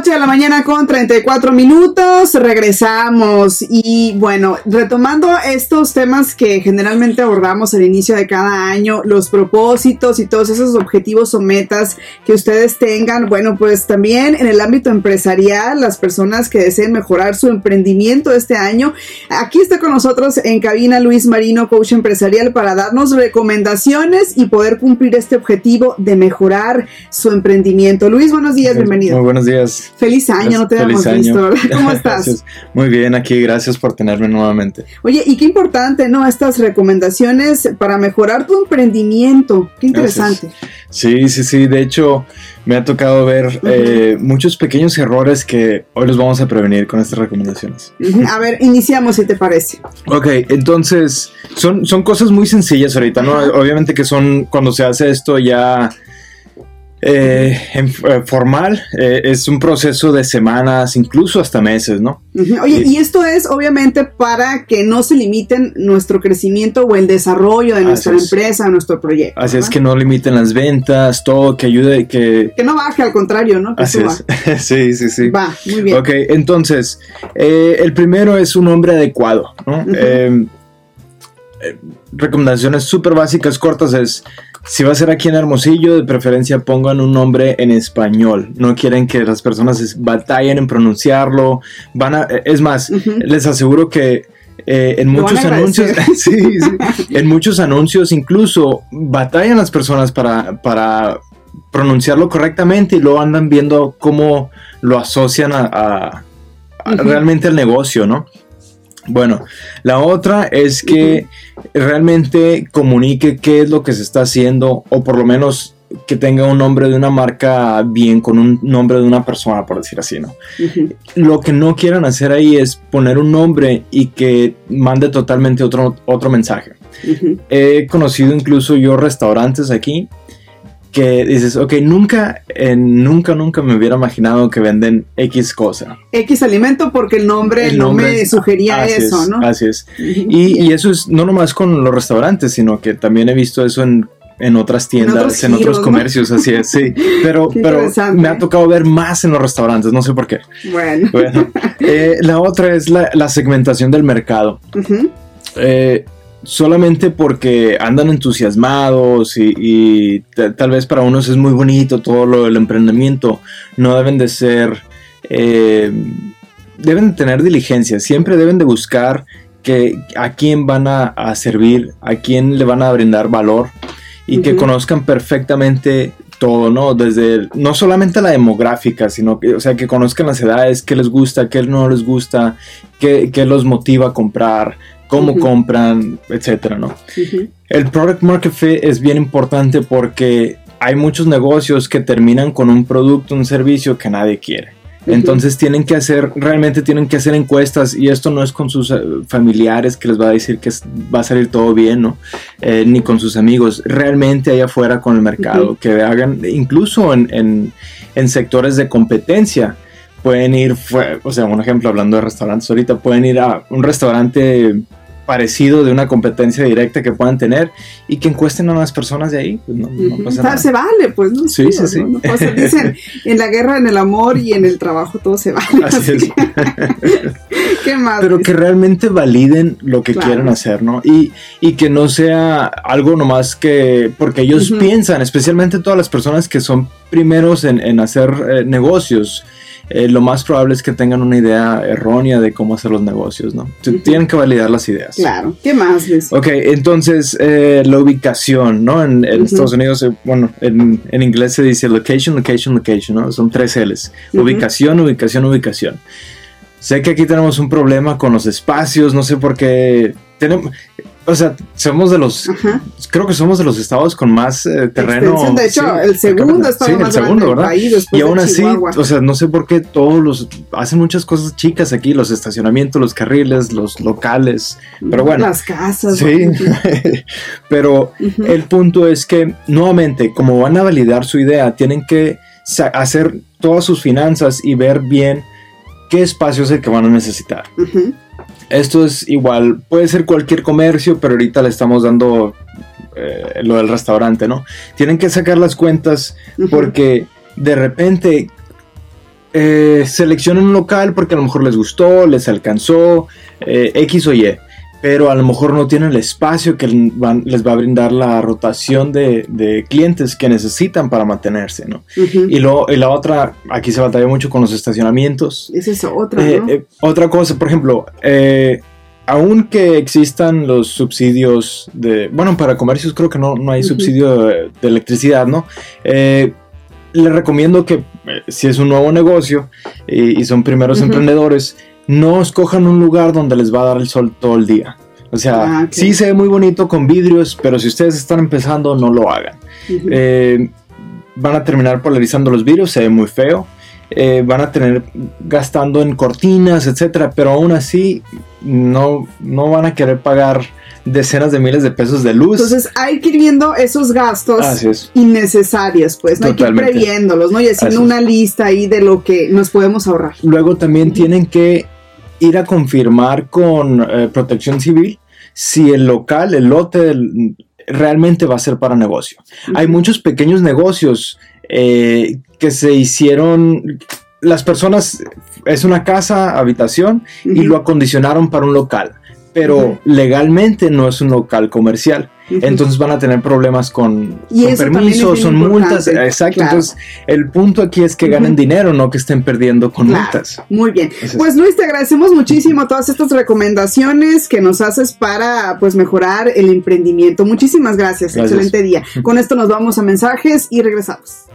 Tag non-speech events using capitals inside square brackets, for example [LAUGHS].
8 de la mañana con 34 minutos, regresamos y bueno, retomando estos temas que generalmente abordamos al inicio de cada año, los propósitos y todos esos objetivos o metas que ustedes tengan, bueno, pues también en el ámbito empresarial, las personas que deseen mejorar su emprendimiento este año, aquí está con nosotros en cabina Luis Marino, coach empresarial, para darnos recomendaciones y poder cumplir este objetivo de mejorar su emprendimiento. Luis, buenos días, bienvenido. Muy buenos días. Feliz año, no te habíamos visto. [LAUGHS] ¿Cómo estás? Muy bien, aquí, gracias por tenerme nuevamente. Oye, y qué importante, ¿no? Estas recomendaciones para mejorar tu emprendimiento. Qué interesante. Sí, sí, sí. De hecho, me ha tocado ver eh, muchos pequeños errores que hoy los vamos a prevenir con estas recomendaciones. A ver, iniciamos si te parece. Ok, entonces, son, son cosas muy sencillas ahorita, ¿no? Obviamente que son, cuando se hace esto ya eh, en, eh, formal eh, es un proceso de semanas, incluso hasta meses, ¿no? Oye, y, esto es obviamente para que no se limiten nuestro crecimiento o el desarrollo de nuestra empresa, nuestro proyecto. Así es que no limiten las ventas, todo, que ayude, que... Que no baje, al contrario, ¿no? Así es. [LAUGHS] sí, sí, sí. Va, muy bien. Ok, entonces, el primero es un hombre adecuado, ¿no? recomendaciones súper básicas, cortas es si va a ser aquí en Hermosillo, de preferencia pongan un nombre en español. No quieren que las personas batallen en pronunciarlo. Van a, es más, les aseguro que eh, en muchos anuncios, [LAUGHS] [LAUGHS] en muchos anuncios incluso batallan las personas para, para pronunciarlo correctamente y luego andan viendo cómo lo asocian a, realmente al negocio, ¿no? Bueno, la otra es que realmente comunique qué es lo que se está haciendo o por lo menos que tenga un nombre de una marca bien con un nombre de una persona, por decir así, ¿no? Lo que no quieran hacer ahí es poner un nombre y que mande totalmente otro, otro mensaje. He conocido incluso yo restaurantes aquí que dices, ok, nunca, nunca, nunca me hubiera imaginado que venden X cosa. X alimento porque el nombre, no me sugería eso, ¿no? Así es. Y, eso es no nomás con los restaurantes, sino que también he visto eso en, otras tiendas, en otros, comercios, así es, sí. [LAUGHS] Pero, pero me ha tocado ver más en los restaurantes, no sé por qué. Bueno. Eh, la otra es la, segmentación del mercado solamente porque andan entusiasmados y, tal vez para unos es muy bonito todo lo del emprendimiento, no deben de ser, eh, deben de tener diligencia, siempre deben de buscar que a quién van a, servir, a quién le van a brindar valor y que conozcan perfectamente todo, ¿no? Desde no solamente la demográfica, sino que, o sea, que conozcan las edades, qué les gusta, qué no les gusta, qué, qué los motiva a comprar, cómo compran, etcétera, ¿no? El product market fit es bien importante porque hay muchos negocios que terminan con un producto, un servicio que nadie quiere. Entonces tienen que hacer, realmente tienen que hacer encuestas y esto no es con sus eh, familiares que les va a decir que va a salir todo bien, ¿no? Eh, ni con sus amigos, realmente allá afuera con el mercado, que hagan incluso en, en sectores de competencia pueden ir, o sea, un ejemplo hablando de restaurantes ahorita, pueden ir a un restaurante parecido de una competencia directa que puedan tener y que encuesten a las personas de ahí, pues no, pasa nada. Se vale, pues, ¿no? Sí, sí, sí. dicen, en la guerra, en el amor y en el trabajo todo se vale. Así, es. [LAUGHS] ¿Qué más? Pero que realmente validen lo que quieren hacer, ¿no? Y, y, que no sea algo nomás que, porque ellos piensan, especialmente todas las personas que son primeros en, en hacer eh, negocios, eh, lo más probable es que tengan una idea errónea de cómo hacer los negocios, ¿no? Tienen que validar las ideas. Claro. ¿Qué más, Luis? Ok, entonces eh, la ubicación, ¿no? En, Estados Unidos, eh, bueno, en, inglés se dice location, location, location, ¿no? Son tres L's. Ubicación, ubicación, ubicación. Sé que aquí tenemos un problema con los espacios, no sé por qué. Tenemos, o sea, somos de los, creo que somos de los estados con más eh, terreno. De hecho, el segundo estado más el segundo, y aún así, o sea, no sé por qué todos los hacen muchas cosas chicas aquí, los estacionamientos, los carriles, los locales, pero bueno. Las casas. Sí, [LAUGHS] pero el punto es que nuevamente, como van a validar su idea, tienen que hacer todas sus finanzas y ver bien qué espacio es el que van a necesitar. Esto es igual, puede ser cualquier comercio, pero ahorita le estamos dando eh, lo del restaurante, ¿no? Tienen que sacar las cuentas porque de repente eh, seleccionen un local porque a lo mejor les gustó, les alcanzó, eh, X o Y, pero a lo mejor no tienen el espacio que les va a brindar la rotación de, clientes que necesitan para mantenerse, ¿no? y, lo, y la otra, aquí se batalla mucho con los estacionamientos. Es eso, otra, eh, otra cosa, por ejemplo, aunque existan los subsidios de, bueno, para comercios creo que no, no hay subsidio de, electricidad, ¿no? Eh, le recomiendo que eh, si es un nuevo negocio y, son primeros emprendedores, no escojan un lugar donde les va a dar el sol todo el día. O sea, ah, sí se ve muy bonito con vidrios, pero si ustedes están empezando, no lo hagan. Eh, van a terminar polarizando los vidrios, se ve muy feo. Eh, van a tener gastando en cortinas, etcétera, pero aún así no, no van a querer pagar decenas de miles de pesos de luz. Entonces hay que ir viendo esos gastos innecesarios, pues, no hay que ir previéndolos, ¿no? Y haciendo una lista ahí de lo que nos podemos ahorrar. Luego también tienen que ir a confirmar con eh, protección civil si el local, el lote realmente va a ser para negocio. Hay muchos pequeños negocios eh, que se hicieron, las personas, es una casa, habitación, y lo acondicionaron para un local, pero legalmente no es un local comercial. Entonces van a tener problemas con, permisos, son multas. Exacto. Entonces, el punto aquí es que ganen dinero, no que estén perdiendo con multas. Muy bien. pues Luis, te agradecemos muchísimo todas estas recomendaciones que nos haces para pues mejorar el emprendimiento. Muchísimas gracias. gracias. Excelente día. Con esto nos vamos a mensajes y regresamos.